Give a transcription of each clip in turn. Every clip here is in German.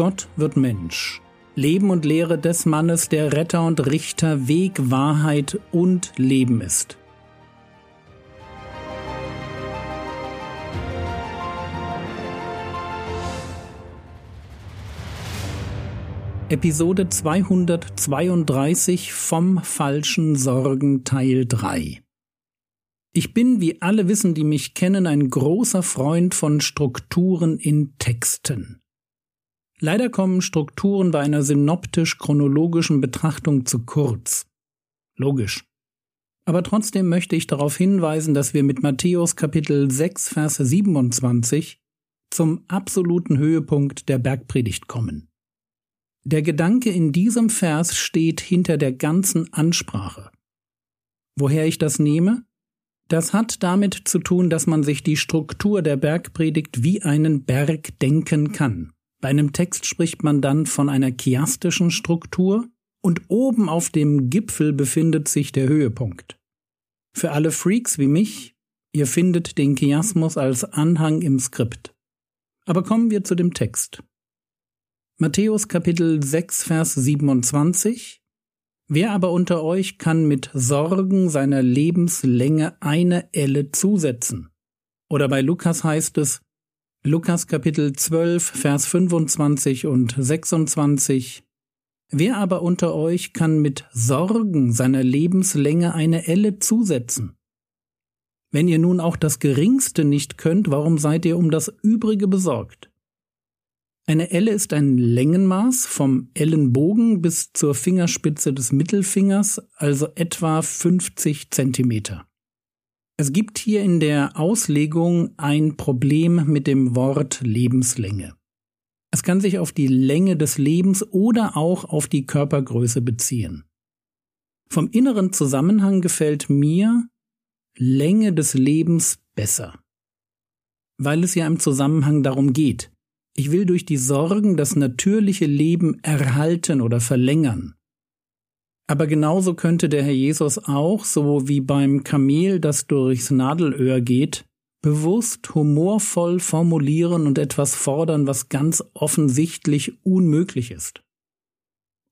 Gott wird Mensch. Leben und Lehre des Mannes, der Retter und Richter, Weg, Wahrheit und Leben ist. Episode 232 vom falschen Sorgen Teil 3 Ich bin, wie alle wissen, die mich kennen, ein großer Freund von Strukturen in Texten. Leider kommen Strukturen bei einer synoptisch-chronologischen Betrachtung zu kurz. Logisch. Aber trotzdem möchte ich darauf hinweisen, dass wir mit Matthäus Kapitel 6, Vers 27 zum absoluten Höhepunkt der Bergpredigt kommen. Der Gedanke in diesem Vers steht hinter der ganzen Ansprache. Woher ich das nehme? Das hat damit zu tun, dass man sich die Struktur der Bergpredigt wie einen Berg denken kann. Bei einem Text spricht man dann von einer chiastischen Struktur und oben auf dem Gipfel befindet sich der Höhepunkt. Für alle Freaks wie mich, ihr findet den Chiasmus als Anhang im Skript. Aber kommen wir zu dem Text. Matthäus Kapitel 6, Vers 27 Wer aber unter euch kann mit Sorgen seiner Lebenslänge eine Elle zusetzen? Oder bei Lukas heißt es, Lukas Kapitel 12, Vers 25 und 26 Wer aber unter euch kann mit Sorgen seiner Lebenslänge eine Elle zusetzen? Wenn ihr nun auch das Geringste nicht könnt, warum seid ihr um das Übrige besorgt? Eine Elle ist ein Längenmaß vom Ellenbogen bis zur Fingerspitze des Mittelfingers, also etwa 50 Zentimeter. Es gibt hier in der Auslegung ein Problem mit dem Wort Lebenslänge. Es kann sich auf die Länge des Lebens oder auch auf die Körpergröße beziehen. Vom inneren Zusammenhang gefällt mir Länge des Lebens besser, weil es ja im Zusammenhang darum geht, ich will durch die Sorgen das natürliche Leben erhalten oder verlängern. Aber genauso könnte der Herr Jesus auch, so wie beim Kamel, das durchs Nadelöhr geht, bewusst humorvoll formulieren und etwas fordern, was ganz offensichtlich unmöglich ist.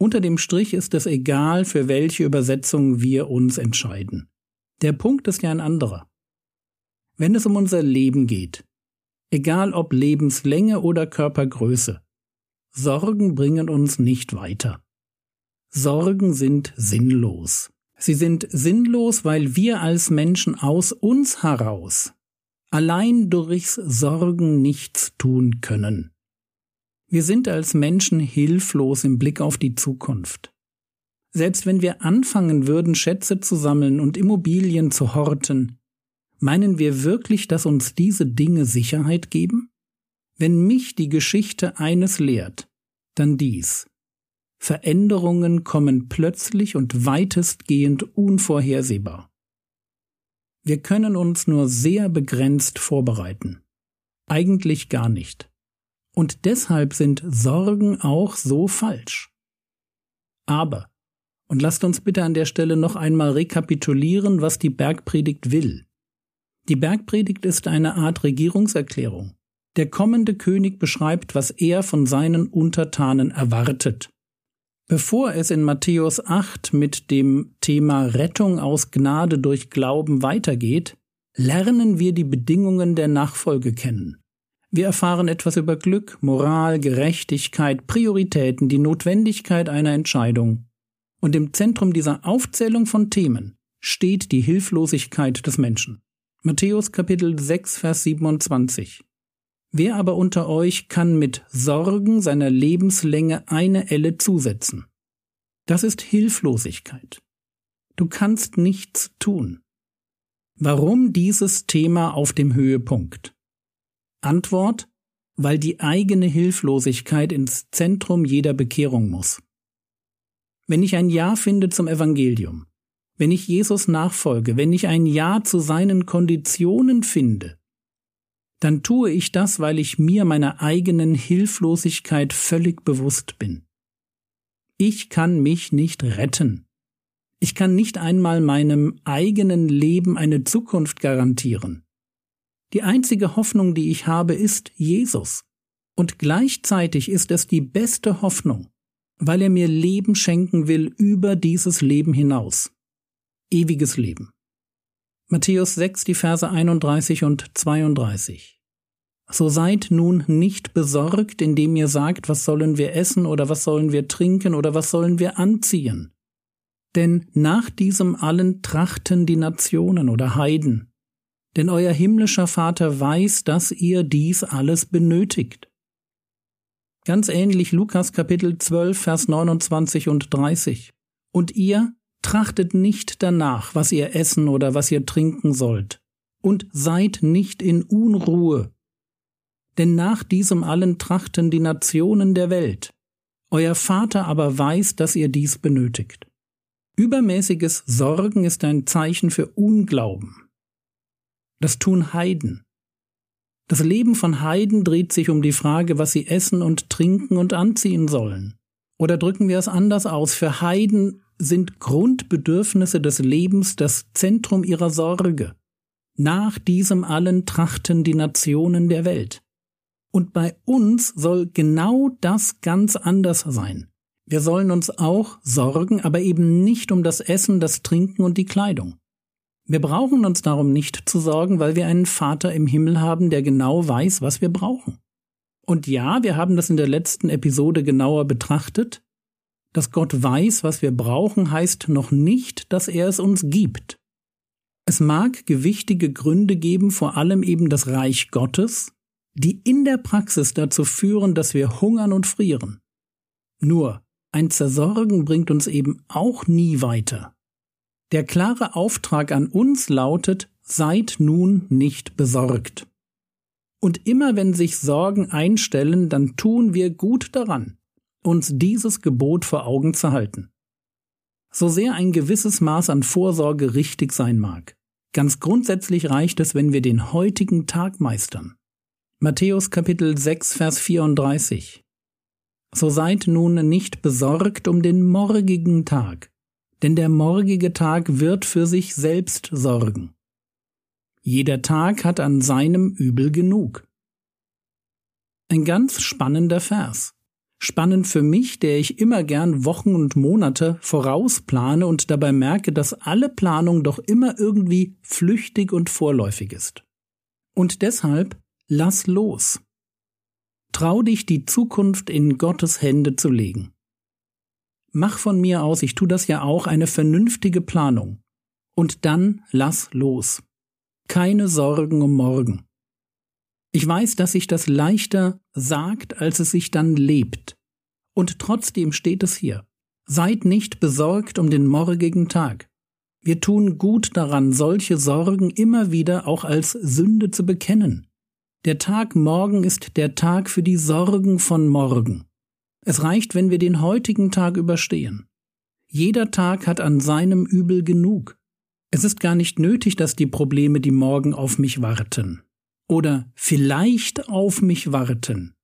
Unter dem Strich ist es egal, für welche Übersetzung wir uns entscheiden. Der Punkt ist ja ein anderer. Wenn es um unser Leben geht, egal ob Lebenslänge oder Körpergröße. Sorgen bringen uns nicht weiter. Sorgen sind sinnlos. Sie sind sinnlos, weil wir als Menschen aus uns heraus allein durchs Sorgen nichts tun können. Wir sind als Menschen hilflos im Blick auf die Zukunft. Selbst wenn wir anfangen würden, Schätze zu sammeln und Immobilien zu horten, Meinen wir wirklich, dass uns diese Dinge Sicherheit geben? Wenn mich die Geschichte eines lehrt, dann dies. Veränderungen kommen plötzlich und weitestgehend unvorhersehbar. Wir können uns nur sehr begrenzt vorbereiten. Eigentlich gar nicht. Und deshalb sind Sorgen auch so falsch. Aber, und lasst uns bitte an der Stelle noch einmal rekapitulieren, was die Bergpredigt will. Die Bergpredigt ist eine Art Regierungserklärung. Der kommende König beschreibt, was er von seinen Untertanen erwartet. Bevor es in Matthäus 8 mit dem Thema Rettung aus Gnade durch Glauben weitergeht, lernen wir die Bedingungen der Nachfolge kennen. Wir erfahren etwas über Glück, Moral, Gerechtigkeit, Prioritäten, die Notwendigkeit einer Entscheidung. Und im Zentrum dieser Aufzählung von Themen steht die Hilflosigkeit des Menschen. Matthäus Kapitel 6, Vers 27. Wer aber unter euch kann mit Sorgen seiner Lebenslänge eine Elle zusetzen? Das ist Hilflosigkeit. Du kannst nichts tun. Warum dieses Thema auf dem Höhepunkt? Antwort, weil die eigene Hilflosigkeit ins Zentrum jeder Bekehrung muss. Wenn ich ein Ja finde zum Evangelium, wenn ich Jesus nachfolge, wenn ich ein Ja zu seinen Konditionen finde, dann tue ich das, weil ich mir meiner eigenen Hilflosigkeit völlig bewusst bin. Ich kann mich nicht retten. Ich kann nicht einmal meinem eigenen Leben eine Zukunft garantieren. Die einzige Hoffnung, die ich habe, ist Jesus. Und gleichzeitig ist es die beste Hoffnung, weil er mir Leben schenken will über dieses Leben hinaus. Ewiges Leben. Matthäus 6, die Verse 31 und 32. So seid nun nicht besorgt, indem ihr sagt, was sollen wir essen oder was sollen wir trinken oder was sollen wir anziehen. Denn nach diesem allen trachten die Nationen oder Heiden. Denn euer himmlischer Vater weiß, dass ihr dies alles benötigt. Ganz ähnlich Lukas Kapitel 12, Vers 29 und 30. Und ihr trachtet nicht danach, was ihr essen oder was ihr trinken sollt, und seid nicht in Unruhe, denn nach diesem allen trachten die Nationen der Welt. Euer Vater aber weiß, dass ihr dies benötigt. Übermäßiges Sorgen ist ein Zeichen für Unglauben. Das tun Heiden. Das Leben von Heiden dreht sich um die Frage, was sie essen und trinken und anziehen sollen. Oder drücken wir es anders aus, für Heiden sind Grundbedürfnisse des Lebens das Zentrum ihrer Sorge. Nach diesem allen trachten die Nationen der Welt. Und bei uns soll genau das ganz anders sein. Wir sollen uns auch sorgen, aber eben nicht um das Essen, das Trinken und die Kleidung. Wir brauchen uns darum nicht zu sorgen, weil wir einen Vater im Himmel haben, der genau weiß, was wir brauchen. Und ja, wir haben das in der letzten Episode genauer betrachtet. Dass Gott weiß, was wir brauchen, heißt noch nicht, dass er es uns gibt. Es mag gewichtige Gründe geben, vor allem eben das Reich Gottes, die in der Praxis dazu führen, dass wir hungern und frieren. Nur, ein Zersorgen bringt uns eben auch nie weiter. Der klare Auftrag an uns lautet, seid nun nicht besorgt. Und immer wenn sich Sorgen einstellen, dann tun wir gut daran, uns dieses Gebot vor Augen zu halten. So sehr ein gewisses Maß an Vorsorge richtig sein mag, ganz grundsätzlich reicht es, wenn wir den heutigen Tag meistern. Matthäus Kapitel 6, Vers 34 So seid nun nicht besorgt um den morgigen Tag, denn der morgige Tag wird für sich selbst sorgen. Jeder Tag hat an seinem Übel genug. Ein ganz spannender Vers. Spannend für mich, der ich immer gern Wochen und Monate vorausplane und dabei merke, dass alle Planung doch immer irgendwie flüchtig und vorläufig ist. Und deshalb lass los. Trau dich, die Zukunft in Gottes Hände zu legen mach von mir aus, ich tu das ja auch, eine vernünftige Planung. Und dann lass los. Keine Sorgen um morgen. Ich weiß, dass sich das leichter sagt, als es sich dann lebt. Und trotzdem steht es hier. Seid nicht besorgt um den morgigen Tag. Wir tun gut daran, solche Sorgen immer wieder auch als Sünde zu bekennen. Der Tag morgen ist der Tag für die Sorgen von morgen. Es reicht, wenn wir den heutigen Tag überstehen. Jeder Tag hat an seinem Übel genug. Es ist gar nicht nötig, dass die Probleme, die morgen auf mich warten, oder vielleicht auf mich warten,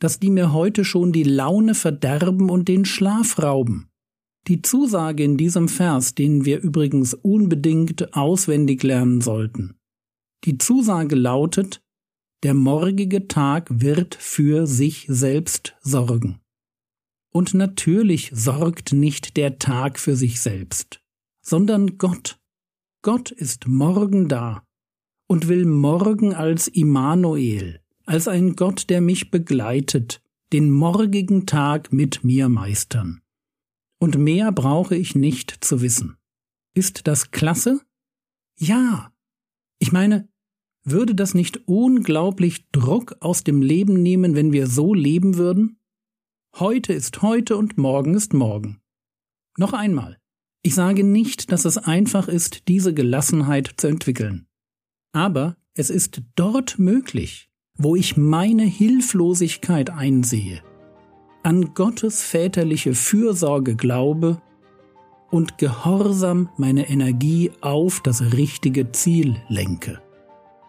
dass die mir heute schon die Laune verderben und den Schlaf rauben. Die Zusage in diesem Vers, den wir übrigens unbedingt auswendig lernen sollten. Die Zusage lautet, der morgige Tag wird für sich selbst sorgen. Und natürlich sorgt nicht der Tag für sich selbst, sondern Gott. Gott ist morgen da und will morgen als Immanuel, als ein Gott, der mich begleitet, den morgigen Tag mit mir meistern. Und mehr brauche ich nicht zu wissen. Ist das klasse? Ja. Ich meine, würde das nicht unglaublich Druck aus dem Leben nehmen, wenn wir so leben würden? Heute ist heute und morgen ist morgen. Noch einmal. Ich sage nicht, dass es einfach ist, diese Gelassenheit zu entwickeln. Aber es ist dort möglich, wo ich meine Hilflosigkeit einsehe, an Gottes väterliche Fürsorge glaube und gehorsam meine Energie auf das richtige Ziel lenke.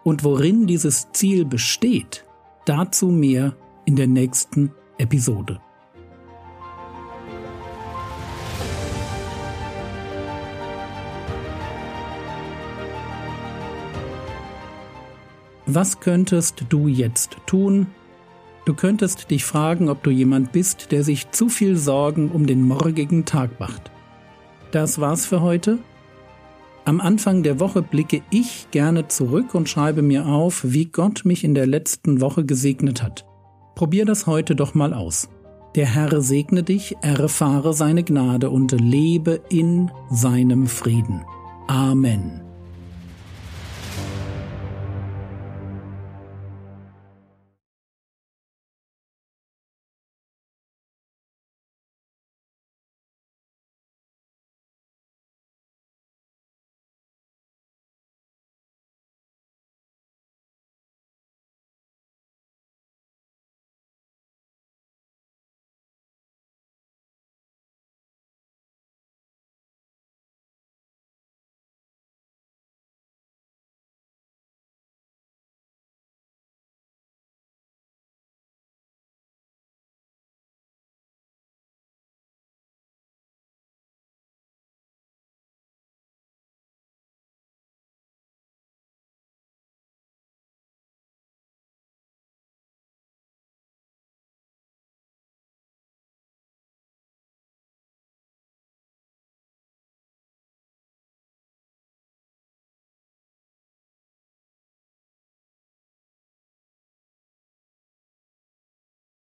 Und worin dieses Ziel besteht, dazu mehr in der nächsten Episode. Was könntest du jetzt tun? Du könntest dich fragen, ob du jemand bist, der sich zu viel Sorgen um den morgigen Tag macht. Das war's für heute. Am Anfang der Woche blicke ich gerne zurück und schreibe mir auf, wie Gott mich in der letzten Woche gesegnet hat. Probier das heute doch mal aus. Der Herr segne dich, erfahre seine Gnade und lebe in seinem Frieden. Amen.